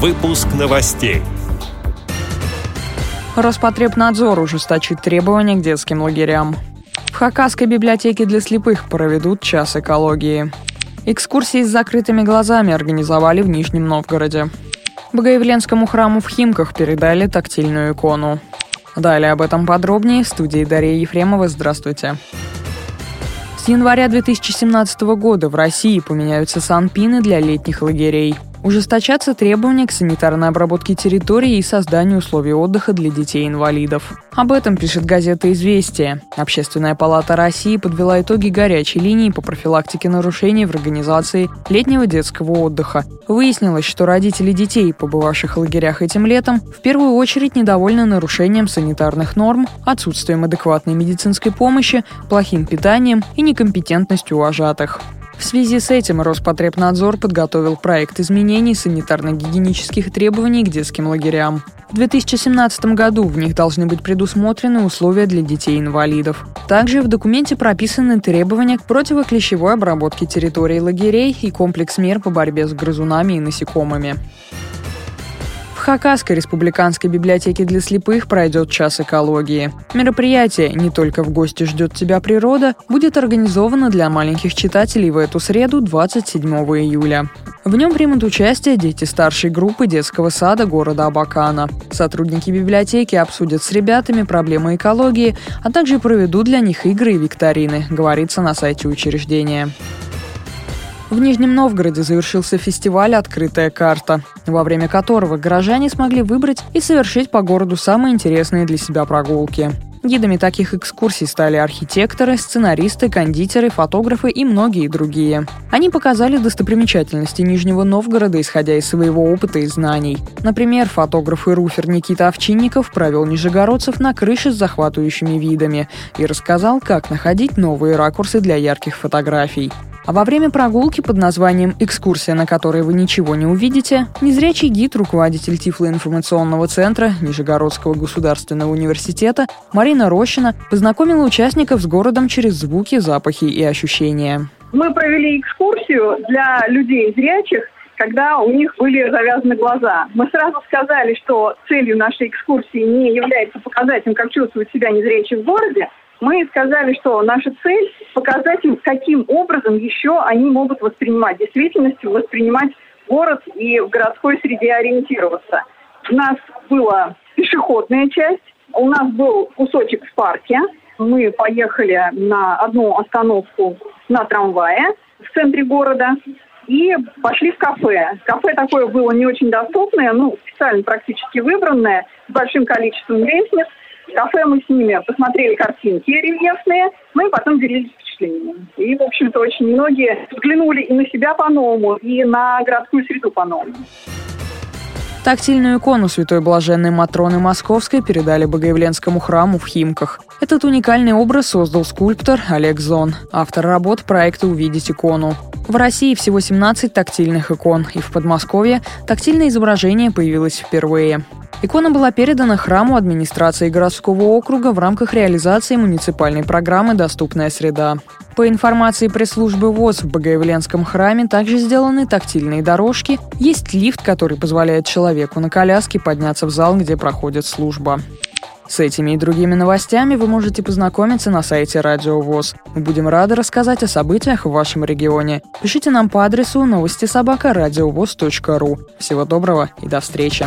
Выпуск новостей. Роспотребнадзор ужесточит требования к детским лагерям. В Хакасской библиотеке для слепых проведут час экологии. Экскурсии с закрытыми глазами организовали в Нижнем Новгороде. Богоявленскому храму в Химках передали тактильную икону. Далее об этом подробнее в студии Дарья Ефремова. Здравствуйте. С января 2017 года в России поменяются санпины для летних лагерей – Ужесточатся требования к санитарной обработке территории и созданию условий отдыха для детей-инвалидов. Об этом пишет газета «Известия». Общественная палата России подвела итоги горячей линии по профилактике нарушений в организации летнего детского отдыха. Выяснилось, что родители детей, побывавших в лагерях этим летом, в первую очередь недовольны нарушением санитарных норм, отсутствием адекватной медицинской помощи, плохим питанием и некомпетентностью вожатых. В связи с этим Роспотребнадзор подготовил проект изменений санитарно-гигиенических требований к детским лагерям. В 2017 году в них должны быть предусмотрены условия для детей-инвалидов. Также в документе прописаны требования к противоклещевой обработке территории лагерей и комплекс мер по борьбе с грызунами и насекомыми. Хакасской республиканской библиотеке для слепых пройдет час экологии. Мероприятие «Не только в гости ждет тебя природа» будет организовано для маленьких читателей в эту среду 27 июля. В нем примут участие дети старшей группы детского сада города Абакана. Сотрудники библиотеки обсудят с ребятами проблемы экологии, а также проведут для них игры и викторины, говорится на сайте учреждения. В Нижнем Новгороде завершился фестиваль «Открытая карта», во время которого горожане смогли выбрать и совершить по городу самые интересные для себя прогулки. Гидами таких экскурсий стали архитекторы, сценаристы, кондитеры, фотографы и многие другие. Они показали достопримечательности Нижнего Новгорода, исходя из своего опыта и знаний. Например, фотограф и руфер Никита Овчинников провел нижегородцев на крыше с захватывающими видами и рассказал, как находить новые ракурсы для ярких фотографий. А во время прогулки под названием «Экскурсия, на которой вы ничего не увидите», незрячий гид, руководитель Тифлоинформационного центра Нижегородского государственного университета Марина Рощина познакомила участников с городом через звуки, запахи и ощущения. Мы провели экскурсию для людей зрячих, когда у них были завязаны глаза. Мы сразу сказали, что целью нашей экскурсии не является показать им, как чувствуют себя незрячие в городе, мы сказали, что наша цель показать им, каким образом еще они могут воспринимать действительность, воспринимать город и в городской среде ориентироваться. У нас была пешеходная часть, у нас был кусочек в парке. Мы поехали на одну остановку на трамвае в центре города и пошли в кафе. Кафе такое было не очень доступное, ну, специально практически выбранное, с большим количеством лестниц кафе мы с ними посмотрели картинки рельефные, ну потом делились впечатлениями. И, в общем-то, очень многие взглянули и на себя по-новому, и на городскую среду по-новому. Тактильную икону Святой Блаженной Матроны Московской передали Богоявленскому храму в Химках. Этот уникальный образ создал скульптор Олег Зон, автор работ проекта «Увидеть икону». В России всего 17 тактильных икон, и в Подмосковье тактильное изображение появилось впервые. Икона была передана храму администрации городского округа в рамках реализации муниципальной программы «Доступная среда». По информации пресс-службы ВОЗ в Богоявленском храме также сделаны тактильные дорожки, есть лифт, который позволяет человеку на коляске подняться в зал, где проходит служба. С этими и другими новостями вы можете познакомиться на сайте Радио ВОЗ. Мы будем рады рассказать о событиях в вашем регионе. Пишите нам по адресу новости собака ру. Всего доброго и до встречи.